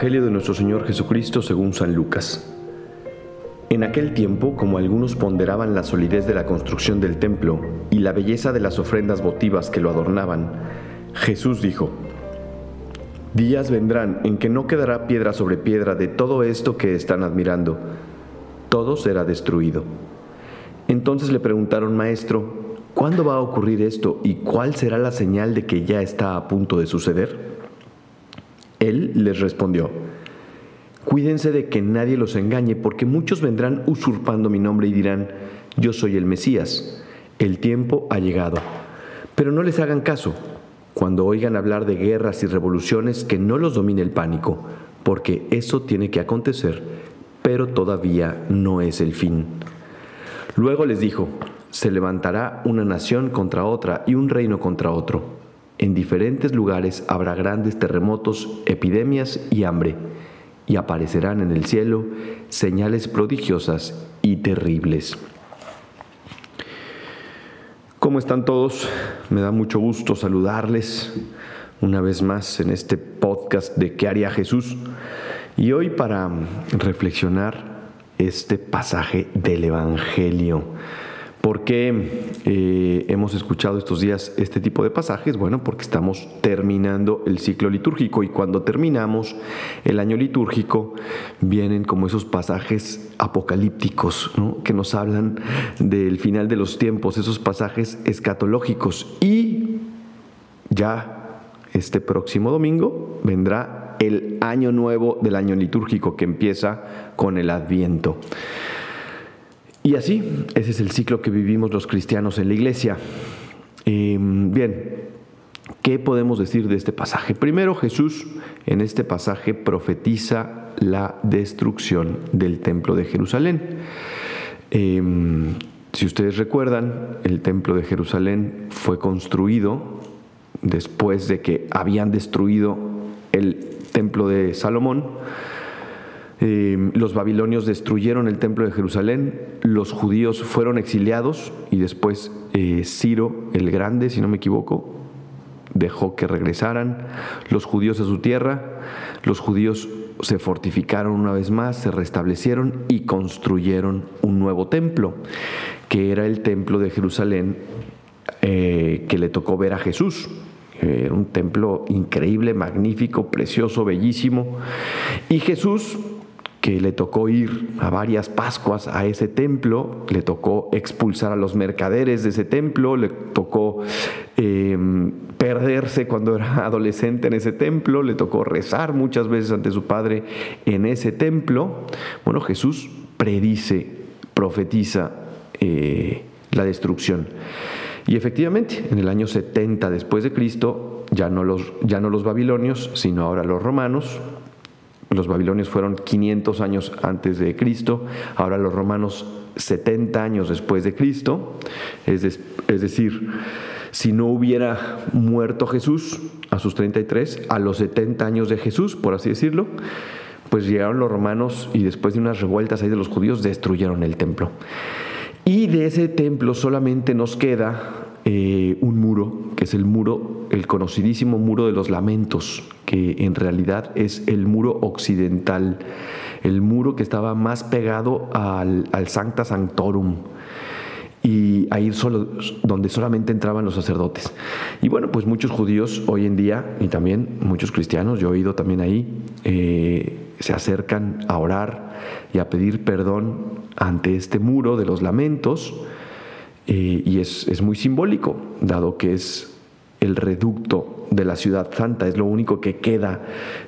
Evangelio de nuestro Señor Jesucristo según San Lucas. En aquel tiempo, como algunos ponderaban la solidez de la construcción del templo y la belleza de las ofrendas votivas que lo adornaban, Jesús dijo, Días vendrán en que no quedará piedra sobre piedra de todo esto que están admirando, todo será destruido. Entonces le preguntaron, Maestro, ¿cuándo va a ocurrir esto y cuál será la señal de que ya está a punto de suceder? Él les respondió, Cuídense de que nadie los engañe, porque muchos vendrán usurpando mi nombre y dirán, yo soy el Mesías, el tiempo ha llegado. Pero no les hagan caso. Cuando oigan hablar de guerras y revoluciones, que no los domine el pánico, porque eso tiene que acontecer, pero todavía no es el fin. Luego les dijo, se levantará una nación contra otra y un reino contra otro en diferentes lugares habrá grandes terremotos, epidemias y hambre, y aparecerán en el cielo señales prodigiosas y terribles. ¿Cómo están todos? Me da mucho gusto saludarles una vez más en este podcast de ¿Qué haría Jesús? Y hoy para reflexionar este pasaje del Evangelio ¿Por qué eh, hemos escuchado estos días este tipo de pasajes? Bueno, porque estamos terminando el ciclo litúrgico y cuando terminamos el año litúrgico vienen como esos pasajes apocalípticos que nos hablan del final de los tiempos, esos pasajes escatológicos y ya este próximo domingo vendrá el año nuevo del año litúrgico que empieza con el adviento. Y así, ese es el ciclo que vivimos los cristianos en la iglesia. Em, bien, ¿qué podemos decir de este pasaje? Primero, Jesús en este pasaje profetiza la destrucción del templo de Jerusalén. Em, si ustedes recuerdan, el templo de Jerusalén fue construido después de que habían destruido el templo de Salomón Em, los babilonios destruyeron el templo de Jerusalén, los judíos fueron exiliados y después eh, Ciro el Grande, si no me equivoco, dejó que regresaran los judíos a su tierra, los judíos se fortificaron una vez más, se restablecieron y construyeron un nuevo templo, que era el templo de Jerusalén eh, que le tocó ver a Jesús. Era un templo increíble, magnífico, precioso, bellísimo. Y Jesús que le tocó ir a varias Pascuas a ese templo, le tocó expulsar a los mercaderes de ese templo, le tocó em, perderse cuando era adolescente en ese templo, le tocó rezar muchas veces ante su padre en ese templo. Bueno, Jesús predice, profetiza eh, la destrucción. Y efectivamente, en el año 70 después de Cristo, ya no los, ya no los babilonios, sino ahora los romanos, los babilonios fueron 500 años antes de Cristo, ahora los romanos 70 años después de Cristo, es, decir, si no hubiera muerto Jesús a sus 33, a los 70 años de Jesús, por así decirlo, pues llegaron los romanos y después de unas revueltas ahí de los judíos destruyeron el templo. Y de ese templo solamente nos queda eh, un muro, que es el muro, el conocidísimo muro de los lamentos, que en realidad es el muro occidental, el muro que estaba más pegado al, Sancta Sanctorum y ahí solo, donde solamente entraban los sacerdotes. Y bueno, pues muchos judíos hoy en día, y también muchos cristianos, yo he oído también ahí, eh, se acercan a orar y a pedir perdón ante este muro de los lamentos, eh, y es, muy simbólico, dado que es el reducto de la ciudad santa, es lo único que queda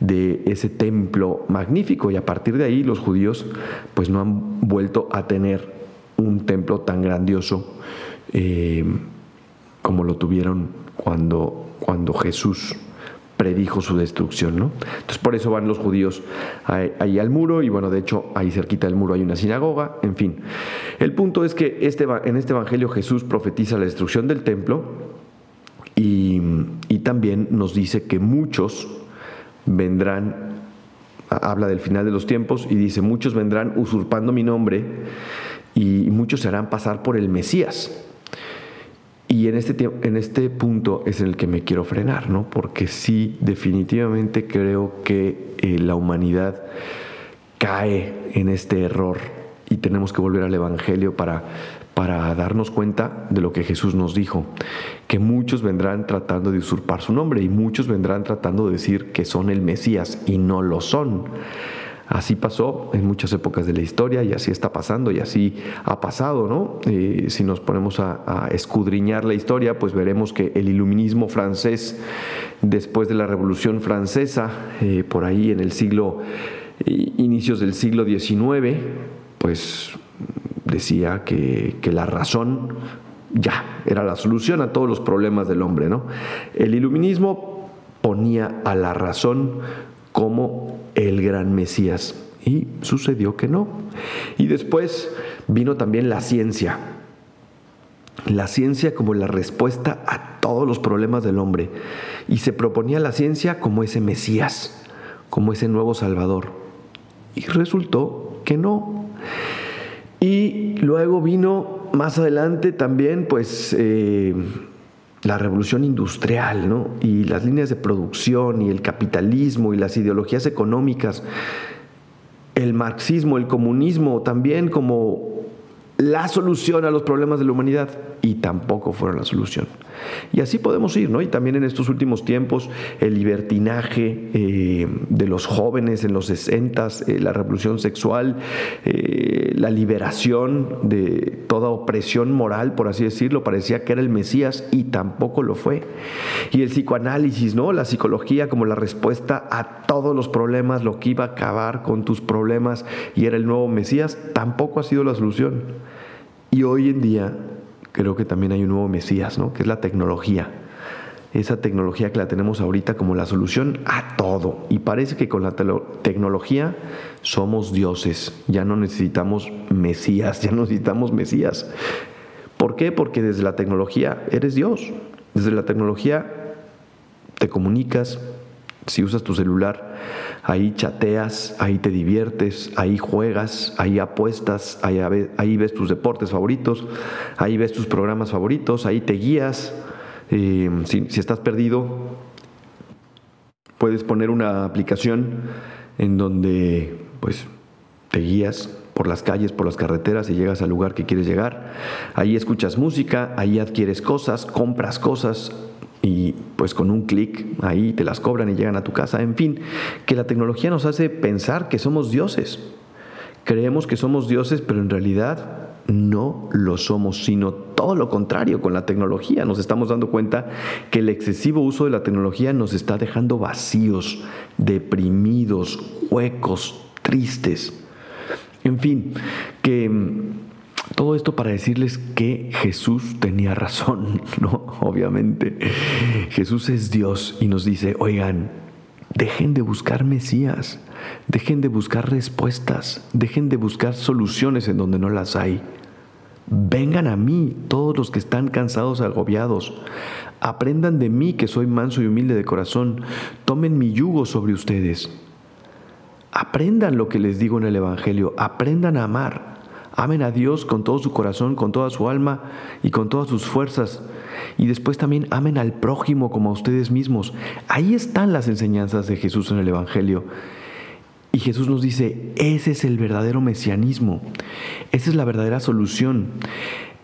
de ese templo magnífico y a partir de ahí los judíos pues no han vuelto a tener un templo tan grandioso eh, como lo tuvieron cuando, cuando Jesús predijo su destrucción, ¿no? Entonces por eso van los judíos ahí, al muro y bueno, de hecho ahí cerquita del muro hay una sinagoga, en fin. El punto es que este, en este evangelio Jesús profetiza la destrucción del templo y, también nos dice que muchos vendrán, habla del final de los tiempos y dice, muchos vendrán usurpando mi nombre y muchos se harán pasar por el Mesías. Y en este, en este punto es en el que me quiero frenar, ¿no? Porque sí, definitivamente creo que eh, la humanidad cae en este error y tenemos que volver al Evangelio para, para darnos cuenta de lo que Jesús nos dijo, que muchos vendrán tratando de usurpar su nombre y muchos vendrán tratando de decir que son el Mesías y no lo son. Así pasó en muchas épocas de la historia y así está pasando y así ha pasado, ¿no? Eh, si nos ponemos a, escudriñar la historia, pues veremos que el iluminismo francés, después de la Revolución Francesa, eh, por ahí en el siglo, inicios del siglo XIX, pues decía que, que la razón ya era la solución a todos los problemas del hombre, ¿no? El iluminismo ponía a la razón como el gran Mesías. Y sucedió que no. Y después vino también la ciencia. La ciencia como la respuesta a todos los problemas del hombre. Y se proponía la ciencia como ese Mesías, como ese nuevo Salvador. Y resultó que no. Luego vino más adelante también, pues, eh, la revolución industrial, ¿no? Y las líneas de producción y el capitalismo y las ideologías económicas, el marxismo, el comunismo también como la solución a los problemas de la humanidad y tampoco fueron la solución. Y así podemos ir, ¿no? Y también en estos últimos tiempos, el libertinaje eh, de los jóvenes en los 60, eh, la revolución sexual, eh, la liberación de toda opresión moral, por así decirlo, parecía que era el Mesías y tampoco lo fue. Y el psicoanálisis, ¿no? La psicología como la respuesta a todos los problemas, lo que iba a acabar con tus problemas y era el nuevo Mesías, tampoco ha sido la solución. Y hoy en día creo que también hay un nuevo Mesías, ¿no? que es la tecnología. Esa tecnología que la tenemos ahorita como la solución a todo. Y parece que con la tecnología somos dioses. Ya no necesitamos Mesías, ya no necesitamos Mesías. ¿Por qué? Porque desde la tecnología eres Dios. Desde la tecnología te comunicas, si usas tu celular, ahí chateas, ahí te diviertes, ahí juegas, ahí apuestas, ahí, ves tus deportes favoritos, ahí ves tus programas favoritos, ahí te guías. Eh, si, si estás perdido, puedes poner una aplicación en donde pues te guías por las calles, por las carreteras y llegas al lugar que quieres llegar. Ahí escuchas música, ahí adquieres cosas, compras cosas, y pues con un clic ahí te las cobran y llegan a tu casa. En fin, que la tecnología nos hace pensar que somos dioses. Creemos que somos dioses, pero en realidad no lo somos, sino todo lo contrario con la tecnología. Nos estamos dando cuenta que el excesivo uso de la tecnología nos está dejando vacíos, deprimidos, huecos, tristes. En fin, que todo esto para decirles que Jesús tenía razón, ¿no? Obviamente. Jesús es Dios y nos dice, oigan, dejen de buscar Mesías, dejen de buscar respuestas, dejen de buscar soluciones en donde no las hay. Vengan a mí todos los que están cansados, agobiados. Aprendan de mí que soy manso y humilde de corazón. Tomen mi yugo sobre ustedes. Aprendan lo que les digo en el Evangelio. Aprendan a amar. Amen a Dios con todo su corazón, con toda su alma y con todas sus fuerzas. Y después también amen al prójimo como a ustedes mismos. Ahí están las enseñanzas de Jesús en el Evangelio. Y Jesús nos dice, ese es el verdadero mesianismo. Esa es la verdadera solución.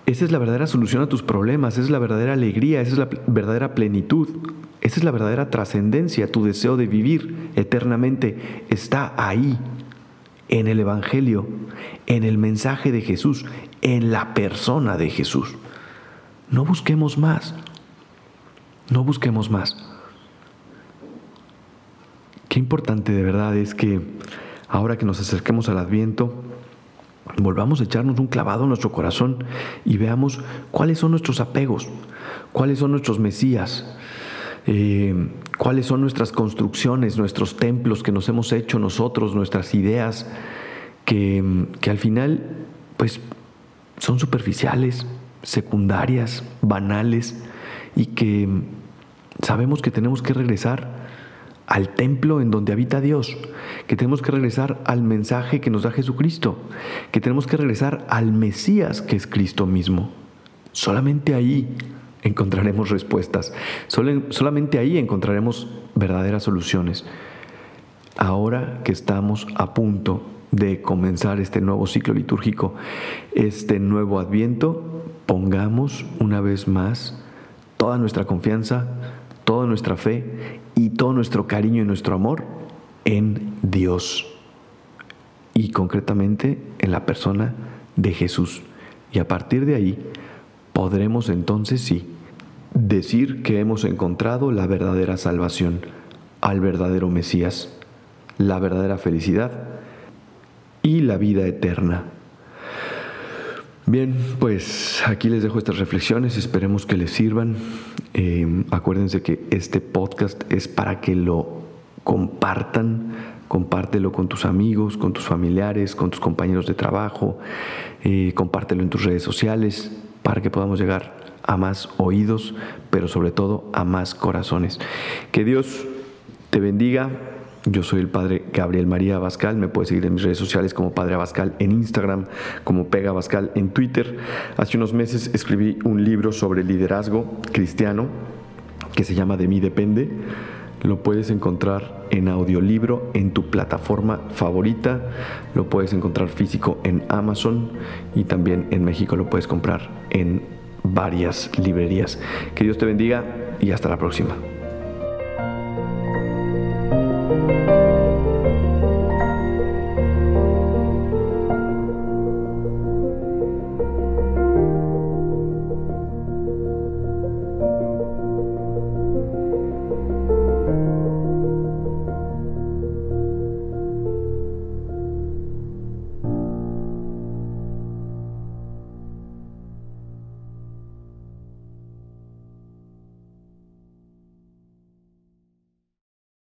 Esa es la verdadera solución a tus problemas, esa es la verdadera alegría, esa es la verdadera plenitud, esa es la verdadera trascendencia, tu deseo de vivir eternamente está ahí, en el Evangelio, en el mensaje de Jesús, en la persona de Jesús. No busquemos más, no busquemos más. Qué importante de verdad es que ahora que nos acerquemos al adviento, volvamos a echarnos un clavado en nuestro corazón y veamos cuáles son nuestros apegos, cuáles son nuestros mesías, eh, cuáles son nuestras construcciones, nuestros templos que nos hemos hecho nosotros, nuestras ideas, que, que al final pues son superficiales, secundarias, banales y que sabemos que tenemos que regresar al templo en donde habita Dios, que tenemos que regresar al mensaje que nos da Jesucristo, que tenemos que regresar al Mesías que es Cristo mismo. Solamente ahí encontraremos respuestas. solamente ahí encontraremos verdaderas soluciones. Ahora que estamos a punto de comenzar este nuevo ciclo litúrgico, este nuevo adviento, pongamos una vez más toda nuestra confianza, toda nuestra fe y todo nuestro cariño y nuestro amor en Dios y concretamente en la persona de Jesús. Y a partir de ahí podremos entonces sí decir que hemos encontrado la verdadera salvación, al verdadero Mesías, la verdadera felicidad y la vida eterna. Bien, pues aquí les dejo estas reflexiones, esperemos que les sirvan. Eh, acuérdense que este podcast es para que lo compartan, compártelo con tus amigos, con tus familiares, con tus compañeros de trabajo, eh, compártelo en tus redes sociales para que podamos llegar a más oídos, pero sobre todo a más corazones. Que Dios te bendiga. Yo soy el padre Gabriel María Abascal. Me puedes seguir en mis redes sociales como Padre Abascal en Instagram, como Pega Abascal en Twitter. Hace unos meses escribí un libro sobre liderazgo cristiano que se llama De mí depende. Lo puedes encontrar en audiolibro en tu plataforma favorita. Lo puedes encontrar físico en Amazon y también en México lo puedes comprar en varias librerías. Que Dios te bendiga y hasta la próxima.